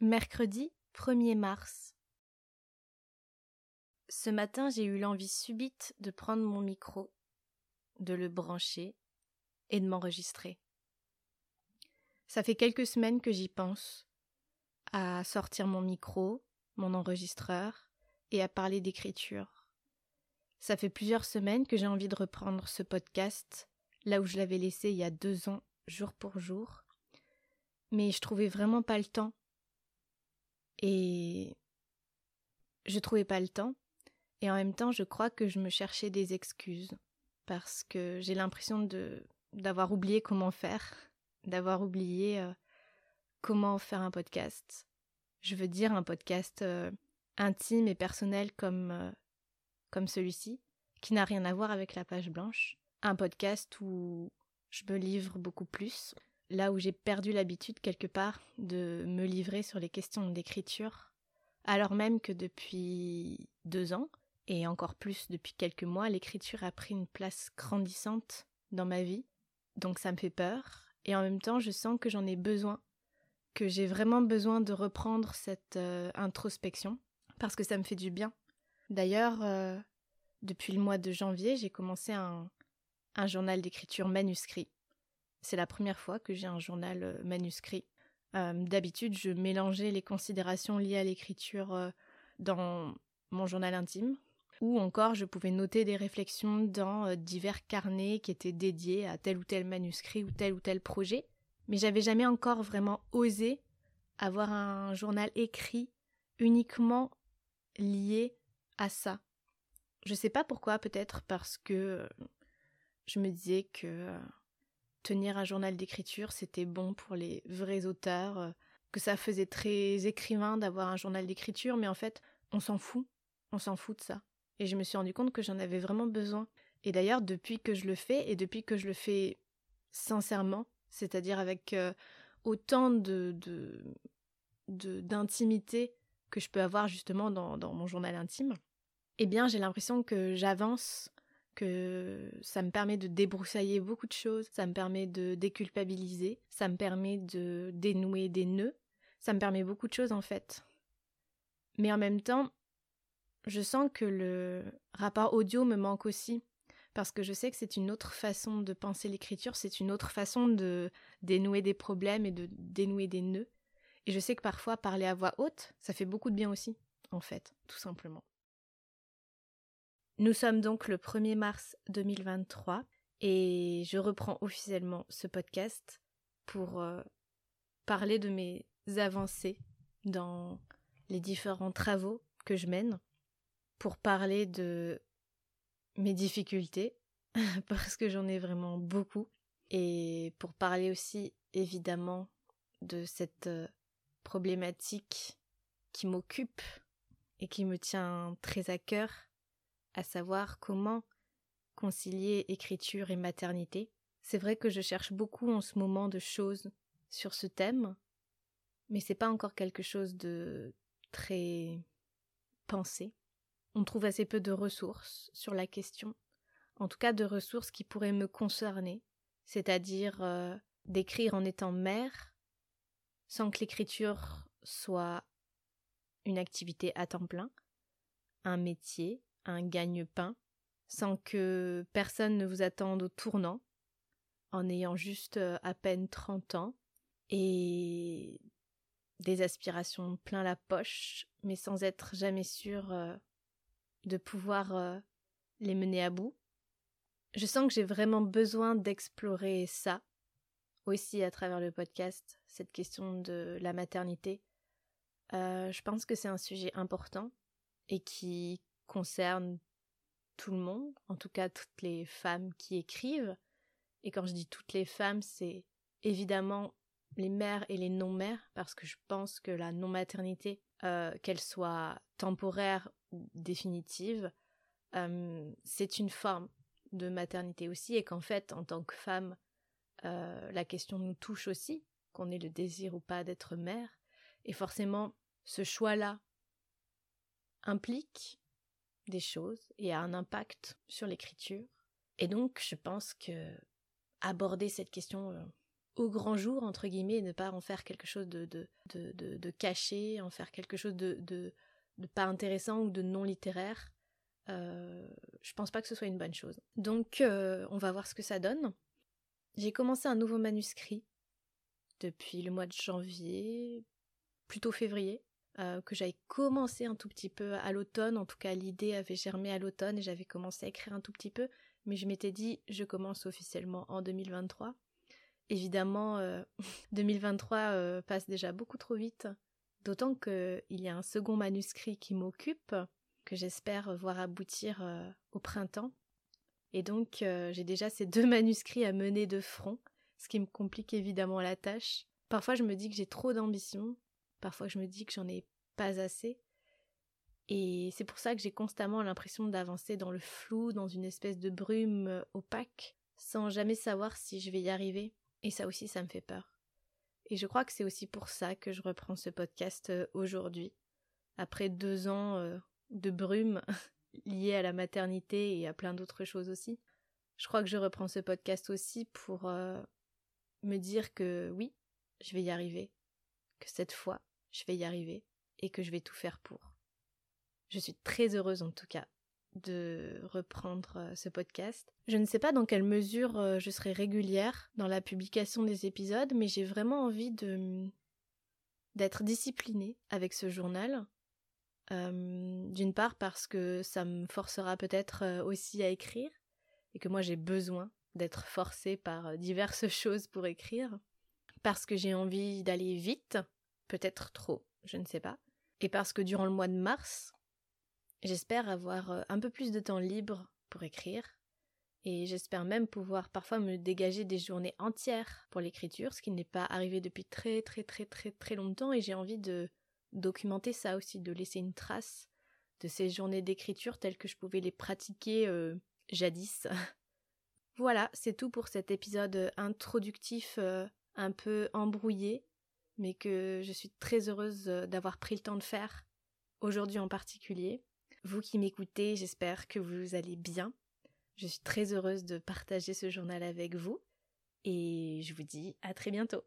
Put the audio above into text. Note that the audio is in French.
Mercredi 1er mars. Ce matin, j'ai eu l'envie subite de prendre mon micro, de le brancher et de m'enregistrer. Ça fait quelques semaines que j'y pense, à sortir mon micro, mon enregistreur, et à parler d'écriture. Ça fait plusieurs semaines que j'ai envie de reprendre ce podcast, là où je l'avais laissé il y a deux ans, jour pour jour, mais je trouvais vraiment pas le temps et je trouvais pas le temps. Et en même temps, je crois que je me cherchais des excuses parce que j'ai l'impression de d'avoir oublié comment faire, d'avoir oublié euh, comment faire un podcast. Je veux dire un podcast euh, intime et personnel comme euh, comme celui-ci, qui n'a rien à voir avec la page blanche, un podcast où je me livre beaucoup plus, là où j'ai perdu l'habitude quelque part de me livrer sur les questions d'écriture, alors même que depuis deux ans, et encore plus depuis quelques mois, l'écriture a pris une place grandissante dans ma vie, donc ça me fait peur, et en même temps je sens que j'en ai besoin, que j'ai vraiment besoin de reprendre cette euh, introspection, parce que ça me fait du bien. D'ailleurs, euh, depuis le mois de janvier, j'ai commencé un journal d'écriture manuscrit c'est la première fois que j'ai un journal euh, manuscrit. Euh, d'habitude, je mélangeais les considérations liées à l'écriture euh, dans mon journal intime, ou encore je pouvais noter des réflexions dans divers carnets qui étaient dédiés à tel ou tel manuscrit ou tel ou tel projet. Mais j'avais jamais encore vraiment osé avoir un journal écrit uniquement lié à ça. Je sais pas pourquoi, peut-être parce que je me disais que tenir un journal d'écriture, c'était bon pour les vrais auteurs, euh, que ça faisait très écrivain d'avoir un journal d'écriture, mais en fait, on s'en fout, on s'en fout de ça. Et je me suis rendu compte que j'en avais vraiment besoin. Et d'ailleurs, depuis que je le fais, et depuis que je le fais sincèrement, c'est-à-dire avec euh, autant de, d'intimité que je peux avoir justement dans, dans mon journal intime, eh bien j'ai l'impression que j'avance que ça me permet de débroussailler beaucoup de choses, ça me permet de déculpabiliser, ça me permet de dénouer des nœuds, ça me permet beaucoup de choses en fait. Mais en même temps, je sens que le rapport audio me manque aussi, parce que je sais que c'est une autre façon de penser l'écriture, c'est une autre façon de dénouer des problèmes et de dénouer des nœuds. Et je sais que parfois parler à voix haute, ça fait beaucoup de bien aussi, en fait, tout simplement. Nous sommes donc le 1er mars 2023 et je reprends officiellement ce podcast pour euh, parler de mes avancées dans les différents travaux que je mène, pour parler de mes difficultés, parce que j'en ai vraiment beaucoup, et pour parler aussi évidemment de cette euh, problématique qui m'occupe et qui me tient très à cœur, à savoir comment concilier écriture et maternité. C'est vrai que je cherche beaucoup en ce moment de choses sur ce thème, mais c'est pas encore quelque chose de très pensé. On trouve assez peu de ressources sur la question, en tout cas de ressources qui pourraient me concerner, c'est-à-dire euh, d'écrire en étant mère, sans que l'écriture soit une activité à temps plein, un métier, un gagne-pain, sans que personne ne vous attende au tournant, en ayant juste euh, à peine 30 ans, et des aspirations plein la poche, mais sans être jamais sûr euh, de pouvoir euh, les mener à bout. Je sens que j'ai vraiment besoin d'explorer ça, aussi à travers le podcast, cette question de la maternité. je pense que c'est un sujet important et qui concerne tout le monde, en tout cas toutes les femmes qui écrivent. Et quand je dis toutes les femmes, c'est évidemment les mères et les non-mères, parce que je pense que la non-maternité, euh, qu'elle soit temporaire ou définitive, euh, c'est une forme de maternité aussi, et qu'en fait, en tant que femme, euh, la question nous touche aussi, qu'on ait le désir ou pas d'être mère, et forcément, ce choix-là implique des choses et a un impact sur l'écriture. Et donc, je pense que aborder cette question euh, au grand jour, entre guillemets, et ne pas en faire quelque chose de, de, de, de, caché, en faire quelque chose de, de, pas intéressant ou de non littéraire. Euh, je pense pas que ce soit une bonne chose. Donc, euh, on va voir ce que ça donne. J'ai commencé un nouveau manuscrit depuis le mois de janvier, plutôt février, euh, que j'avais commencé un tout petit peu à l'automne. En tout cas, l'idée avait germé à l'automne et j'avais commencé à écrire un tout petit peu. Mais je m'étais dit, je commence officiellement en 2023. Évidemment, 2023 euh, euh, passe déjà beaucoup trop vite, d'autant qu'il y a un second manuscrit qui m'occupe, que j'espère voir aboutir au printemps. Et donc, j'ai déjà ces deux manuscrits à mener de front, ce qui me complique évidemment la tâche. Parfois, je me dis que j'ai trop d'ambition, parfois, je me dis que j'en ai pas assez. Et c'est pour ça que j'ai constamment l'impression d'avancer dans le flou, dans une espèce de brume opaque, sans jamais savoir si je vais y arriver. Et ça aussi, ça me fait peur. Et je crois que c'est aussi pour ça que je reprends ce podcast euh, aujourd'hui, après deux ans euh, de brume liée à la maternité et à plein d'autres choses aussi. Je crois que je reprends ce podcast aussi pour euh, me dire que oui, je vais y arriver, que cette fois, je vais y arriver et que je vais tout faire pour. Je suis très heureuse en tout cas de reprendre euh, ce podcast. Je ne sais pas dans quelle mesure euh, je serai régulière dans la publication des épisodes, mais j'ai vraiment envie d'être disciplinée avec ce journal. Euh, d'une part parce que ça me forcera peut-être aussi à écrire et que moi j'ai besoin d'être forcée par diverses choses pour écrire. Parce que j'ai envie d'aller vite, peut-être trop, je ne sais pas. Et parce que durant le mois de mars, J'espère avoir euh, un peu plus de temps libre pour écrire et j'espère même pouvoir parfois me dégager des journées entières pour l'écriture, ce qui n'est pas arrivé depuis très très très très très longtemps et j'ai envie de documenter ça aussi, de laisser une trace de ces journées d'écriture telles que je pouvais les pratiquer euh, jadis. voilà, c'est tout pour cet épisode introductif euh, un peu embrouillé, mais que je suis très heureuse d'avoir pris le temps de faire, aujourd'hui en particulier. Vous qui m'écoutez, j'espère que vous allez bien. Je suis très heureuse de partager ce journal avec vous et je vous dis à très bientôt.